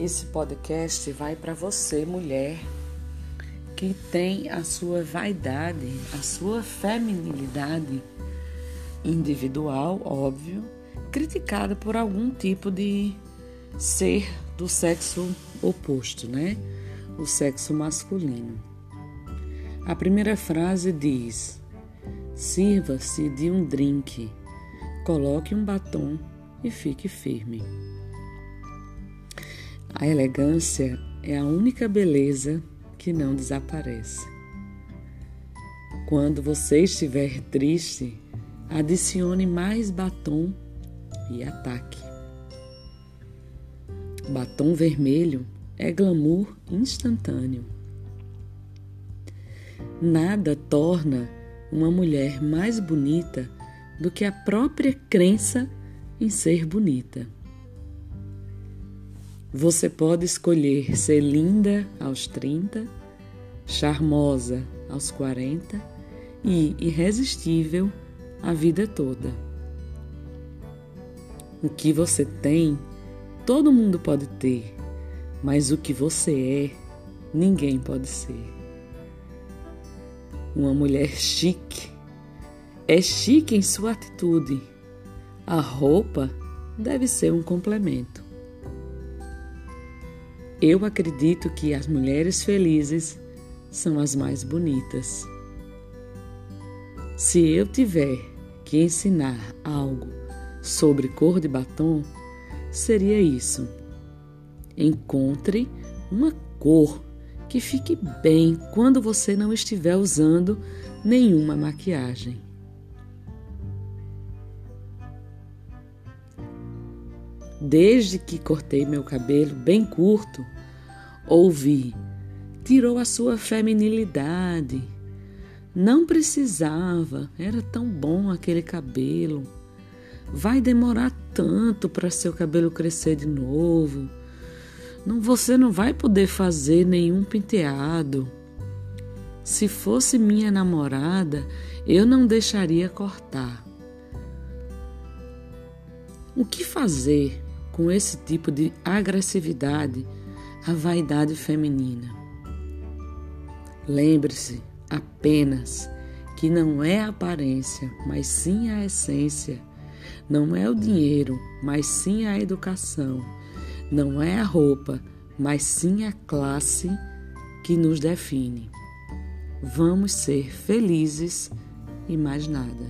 Esse podcast vai para você, mulher, que tem a sua vaidade, a sua feminilidade individual, óbvio, criticada por algum tipo de ser do sexo oposto, né? O sexo masculino. A primeira frase diz: Sirva-se de um drink, coloque um batom e fique firme. A elegância é a única beleza que não desaparece. Quando você estiver triste, adicione mais batom e ataque. Batom vermelho é glamour instantâneo. Nada torna uma mulher mais bonita do que a própria crença em ser bonita. Você pode escolher ser linda aos 30, charmosa aos 40 e irresistível a vida toda. O que você tem, todo mundo pode ter, mas o que você é, ninguém pode ser. Uma mulher chique é chique em sua atitude. A roupa deve ser um complemento. Eu acredito que as mulheres felizes são as mais bonitas. Se eu tiver que ensinar algo sobre cor de batom, seria isso. Encontre uma cor que fique bem quando você não estiver usando nenhuma maquiagem. Desde que cortei meu cabelo bem curto, ouvi: tirou a sua feminilidade. Não precisava, era tão bom aquele cabelo. Vai demorar tanto para seu cabelo crescer de novo. Não, você não vai poder fazer nenhum penteado. Se fosse minha namorada, eu não deixaria cortar. O que fazer com esse tipo de agressividade à vaidade feminina. Lembre-se apenas que não é a aparência, mas sim a essência. Não é o dinheiro, mas sim a educação. Não é a roupa, mas sim a classe que nos define. Vamos ser felizes e mais nada.